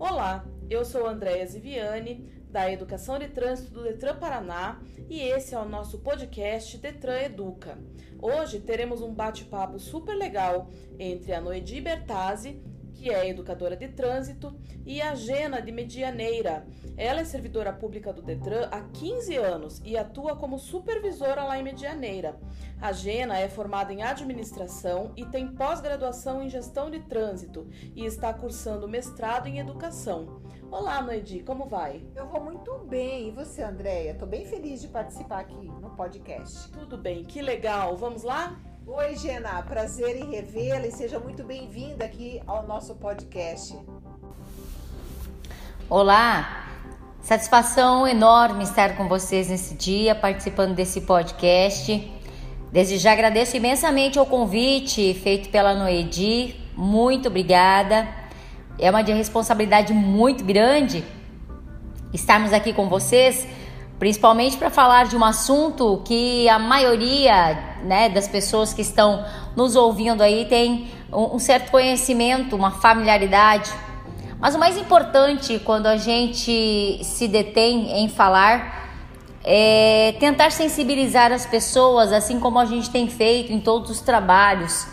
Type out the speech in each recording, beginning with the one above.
Olá, eu sou Andréa Ziviani, da Educação de Trânsito do Detran Paraná, e esse é o nosso podcast Detran Educa. Hoje teremos um bate-papo super legal entre a Noedi Bertazzi, que é educadora de trânsito, e a Gena de Medianeira. Ela é servidora pública do Detran há 15 anos e atua como supervisora lá em Medianeira. A Gena é formada em administração e tem pós-graduação em gestão de trânsito e está cursando mestrado em educação. Olá, Noedi, como vai? Eu vou muito bem. E você, Andréia? Estou bem feliz de participar aqui no podcast. Tudo bem, que legal. Vamos lá? Oi, Gena, prazer em revê-la e seja muito bem-vinda aqui ao nosso podcast. Olá, satisfação enorme estar com vocês nesse dia, participando desse podcast. Desde já agradeço imensamente o convite feito pela Noedi, muito obrigada. É uma responsabilidade muito grande estarmos aqui com vocês principalmente para falar de um assunto que a maioria né, das pessoas que estão nos ouvindo aí tem um, certo conhecimento, uma familiaridade. Mas o mais importante quando a gente se detém em falar é tentar sensibilizar as pessoas, assim como a gente tem feito em todos os trabalhos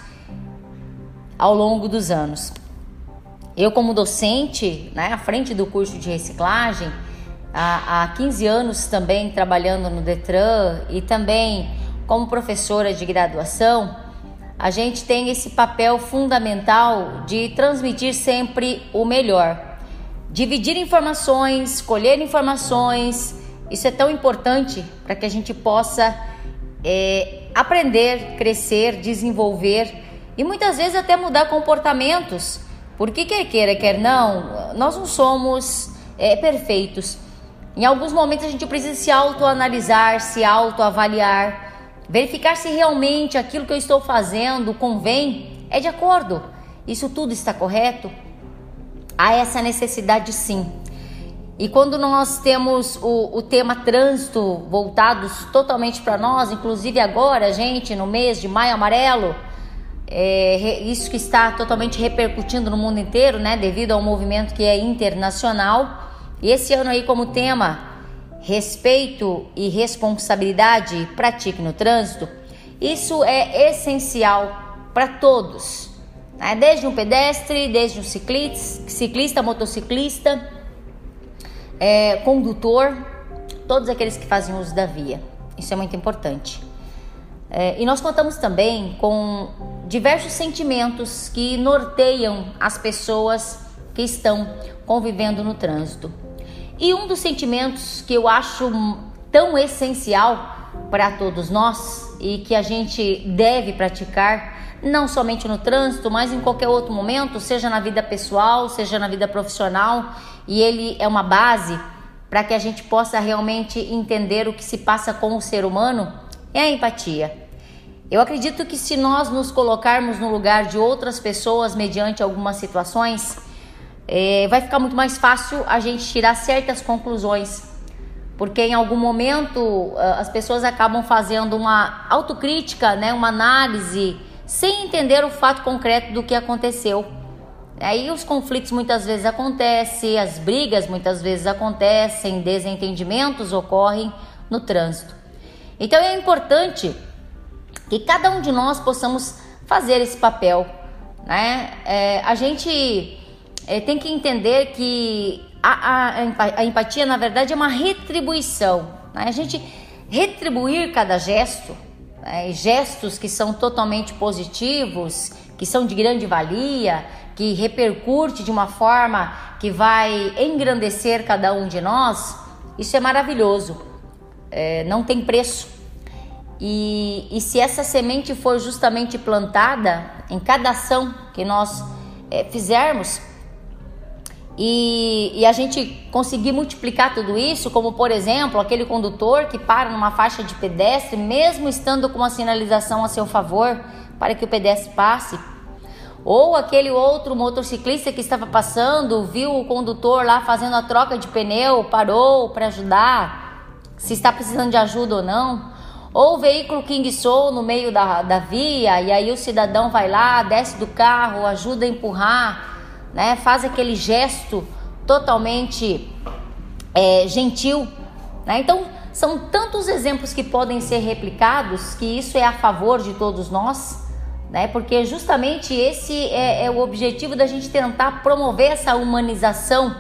ao longo dos anos. Eu, como docente, né, à frente do curso de reciclagem, há, há 15 anos também trabalhando no Detran e também como professora de graduação, a gente tem esse papel fundamental de transmitir sempre o melhor. Dividir informações, colher informações, isso é tão importante para que a gente possa é, aprender, crescer, desenvolver e muitas vezes até mudar comportamentos. Porque quer queira, quer não, nós não somos é, perfeitos. Em alguns momentos a gente precisa se autoanalisar, se autoavaliar, verificar se realmente aquilo que eu estou fazendo convém, é de acordo. Isso tudo está correto? Há essa necessidade sim. E quando nós temos o, o tema trânsito voltados totalmente para nós, inclusive agora, gente, no mês de maio amarelo, é, isso que está totalmente repercutindo no mundo inteiro, né, devido ao movimento que é internacional. E esse ano aí como tema respeito e responsabilidade pratique no trânsito, isso é essencial para todos, né? desde um pedestre, desde um ciclista, ciclista motociclista, é, condutor, todos aqueles que fazem uso da via. Isso é muito importante. É, e nós contamos também com diversos sentimentos que norteiam as pessoas que estão convivendo no trânsito. E um dos sentimentos que eu acho tão essencial para todos nós e que a gente deve praticar, não somente no trânsito, mas em qualquer outro momento, seja na vida pessoal, seja na vida profissional, e ele é uma base para que a gente possa realmente entender o que se passa com o ser humano, é a empatia. Eu acredito que se nós nos colocarmos no lugar de outras pessoas mediante algumas situações, é, vai ficar muito mais fácil a gente tirar certas conclusões, porque em algum momento ah, as pessoas acabam fazendo uma autocrítica, né, uma análise, sem entender o fato concreto do que aconteceu. Aí os conflitos muitas vezes acontecem, as brigas muitas vezes acontecem, desentendimentos ocorrem no trânsito. Então é importante que cada um de nós possamos fazer esse papel, né? É, a gente é, tem que entender que a, a, a, empatia, na verdade, é uma retribuição. Né? A gente retribuir cada gesto, né? gestos que são totalmente positivos, que são de grande valia, que repercute de uma forma que vai engrandecer cada um de nós, isso é maravilhoso. É, não tem preço. E, e se essa semente for justamente plantada em cada ação que nós é, fizermos, e, e, a gente conseguir multiplicar tudo isso, como por exemplo aquele condutor que para numa faixa de pedestre, mesmo estando com uma sinalização a seu favor para que o pedestre passe, ou aquele outro motociclista que estava passando, viu o condutor lá fazendo a troca de pneu, parou para ajudar, se está precisando de ajuda ou não, ou o veículo que enguiçou no meio da, da via e aí o cidadão vai lá, desce do carro, ajuda a empurrar né? Faz aquele gesto totalmente é, gentil. Né? Então, são tantos exemplos que podem ser replicados que isso é a favor de todos nós, né? porque justamente esse é, é o objetivo da gente tentar promover essa humanização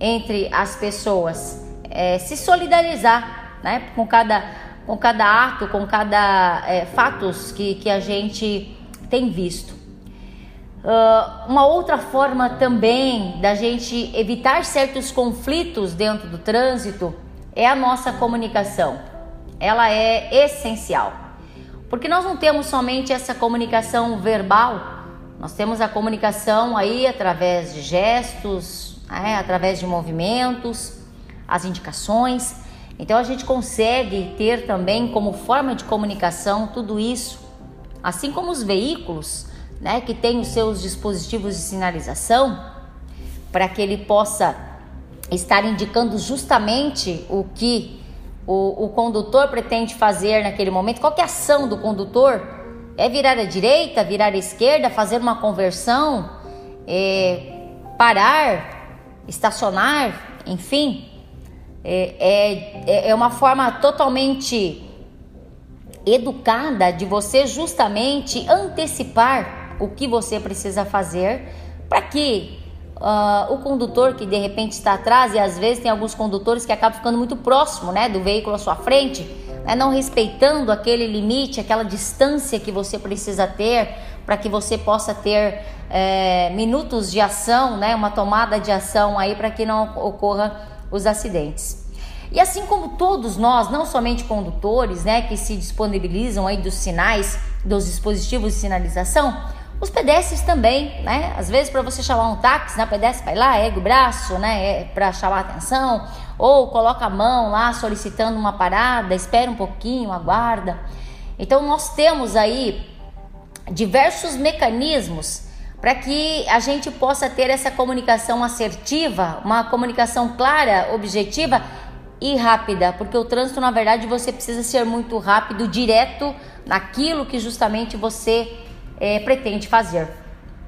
entre as pessoas, é, se solidarizar né? com, cada, com cada ato, com cada é, fatos que, que a gente tem visto. Uh, uma outra forma também da gente evitar certos conflitos dentro do trânsito é a nossa comunicação. Ela é essencial. Porque nós não temos somente essa comunicação verbal, nós temos a comunicação aí através de gestos, né, através de movimentos, as indicações. Então a gente consegue ter também como forma de comunicação tudo isso, assim como os veículos né, que tem os seus dispositivos de sinalização, para que ele possa estar indicando justamente o que o, o, condutor pretende fazer naquele momento, qual é a ação do condutor? É virar à direita, virar à esquerda, fazer uma conversão, é, parar, estacionar, enfim. É, é, é uma forma totalmente educada de você justamente antecipar o que você precisa fazer para que uh, o condutor que de repente está atrás, e às vezes tem alguns condutores que acabam ficando muito próximo né, do veículo à sua frente, né, não respeitando aquele limite, aquela distância que você precisa ter para que você possa ter é, minutos de ação, né, uma tomada de ação aí para que não ocorra os acidentes. E assim como todos nós, não somente condutores, né, que se disponibilizam aí dos sinais, dos dispositivos de sinalização, os pedestres também, né? Às vezes para você chamar um táxi, né? O pedestre vai lá, ergue o braço, né? É para chamar atenção, ou coloca a mão lá solicitando uma parada, espera um pouquinho, aguarda. Então nós temos aí diversos mecanismos para que a gente possa ter essa comunicação assertiva, uma comunicação clara, objetiva e rápida, porque o trânsito, na verdade, você precisa ser muito rápido, direto naquilo que justamente você é, pretende fazer.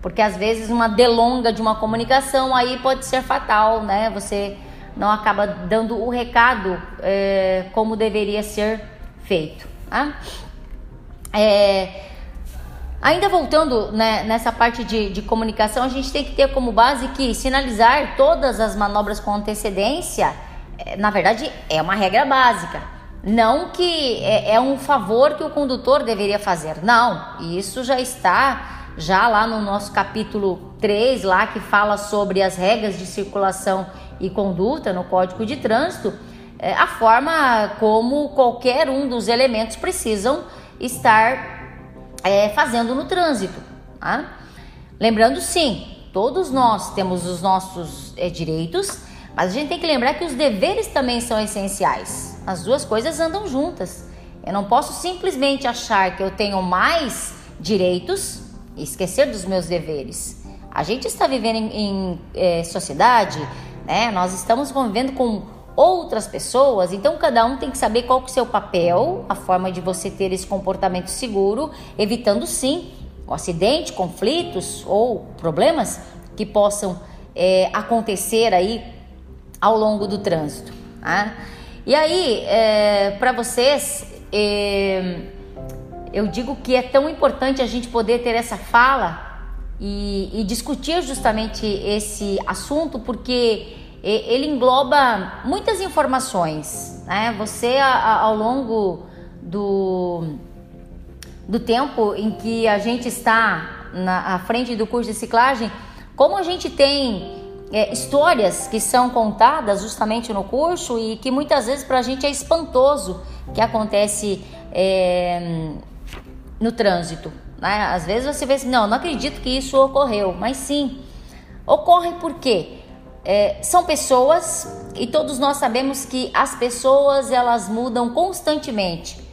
Porque às vezes uma delonga de uma comunicação aí pode ser fatal, né? Você não acaba dando o recado é, como deveria ser feito. Tá? É, ainda voltando né, nessa parte de, de comunicação, a gente tem que ter como base que sinalizar todas as manobras com antecedência, é, na verdade, é uma regra básica. Não que é, é, um favor que o condutor deveria fazer. Não, isso já está já lá no nosso capítulo 3, lá que fala sobre as regras de circulação e conduta no Código de Trânsito, é, a forma como qualquer um dos elementos precisam estar é, fazendo no trânsito. Tá? Lembrando, sim, todos nós temos os nossos é, direitos, mas a gente tem que lembrar que os deveres também são essenciais. As duas coisas andam juntas. Eu não posso simplesmente achar que eu tenho mais direitos e esquecer dos meus deveres. A gente está vivendo em, em é, sociedade, né? Nós estamos convivendo com outras pessoas, então cada um tem que saber qual que é o seu papel, a forma de você ter esse comportamento seguro, evitando sim o acidente, conflitos ou problemas que possam é, acontecer aí ao longo do trânsito. Tá? E aí, é, para vocês, é, eu digo que é tão importante a gente poder ter essa fala e, e discutir justamente esse assunto, porque ele engloba muitas informações. Né? Você, ao longo do, do tempo em que a gente está na à frente do curso de ciclagem, como a gente tem é, histórias que são contadas justamente no curso e que muitas vezes para a gente é espantoso que acontece é, no trânsito. Né? Às vezes você vê assim, não, não acredito que isso ocorreu, mas sim, ocorre porque é, são pessoas e todos nós sabemos que as pessoas elas mudam constantemente.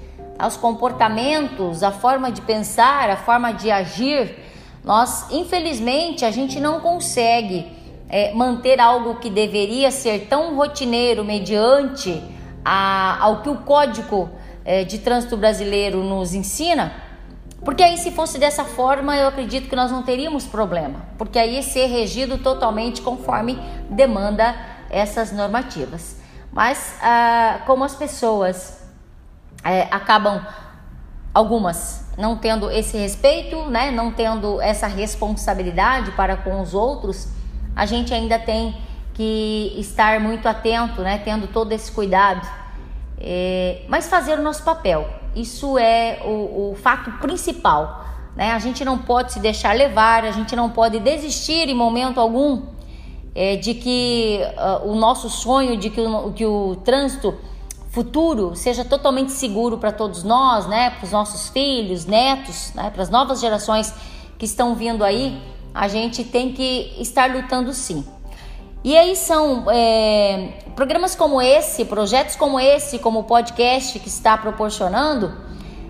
Os comportamentos, a forma de pensar, a forma de agir, nós infelizmente a gente não consegue é, manter algo que deveria ser tão rotineiro mediante a, ao que o Código é, de Trânsito Brasileiro nos ensina, Porque aí, se fosse dessa forma, eu acredito que nós não teríamos problema, porque aí ser regido totalmente conforme demanda essas normativas. Mas, ah, como as pessoas é, acabam, algumas, não tendo esse respeito, né, não tendo essa responsabilidade para com os outros, a gente ainda tem que estar muito atento, né, tendo todo esse cuidado, é, mas fazer o nosso papel. Isso é o, o fato principal. Né? A gente não pode se deixar levar, a gente não pode desistir em momento algum é, de que uh, o nosso sonho, de que o, que o trânsito futuro seja totalmente seguro para todos nós, né? para os nossos filhos, netos, né? para as novas gerações que estão vindo aí, a gente tem que estar lutando sim. E aí são é, programas como esse, projetos como esse, como o podcast que está proporcionando,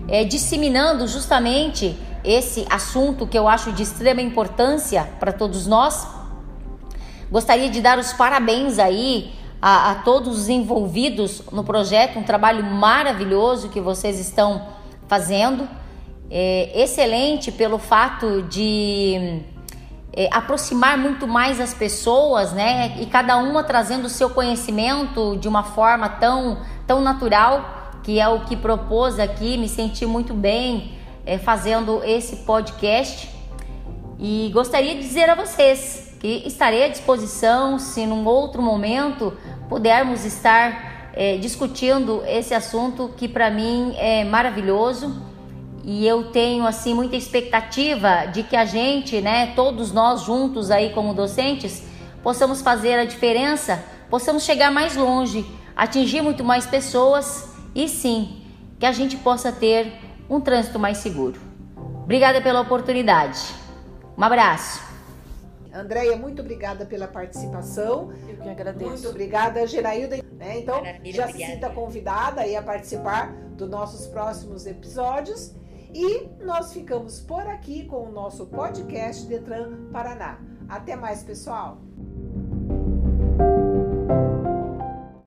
é, disseminando justamente esse assunto que eu acho de extrema importância para todos nós. Gostaria de dar os parabéns aí a, a, todos os envolvidos no projeto, um trabalho maravilhoso que vocês estão fazendo. É, excelente pelo fato de é, aproximar muito mais as pessoas, né? E cada uma trazendo o seu conhecimento de uma forma tão, tão natural, que é o que propôs aqui. Me senti muito bem é, fazendo esse podcast. E gostaria de dizer a vocês que estarei à disposição se num outro momento pudermos estar é, discutindo esse assunto que para mim é maravilhoso e eu tenho assim muita expectativa de que a gente, né, todos nós juntos aí como docentes, possamos fazer a diferença, possamos chegar mais longe, atingir muito mais pessoas e sim, que a gente possa ter um trânsito mais seguro. Obrigada pela oportunidade. Um abraço. Andréia, muito obrigada pela participação. Eu que agradeço. Muito obrigada, Gerailda. Né? Então, Maravilha, já obrigada. se sinta convidada aí a participar dos nossos próximos episódios. E nós ficamos por aqui com o nosso podcast Detran Paraná. Até mais, pessoal!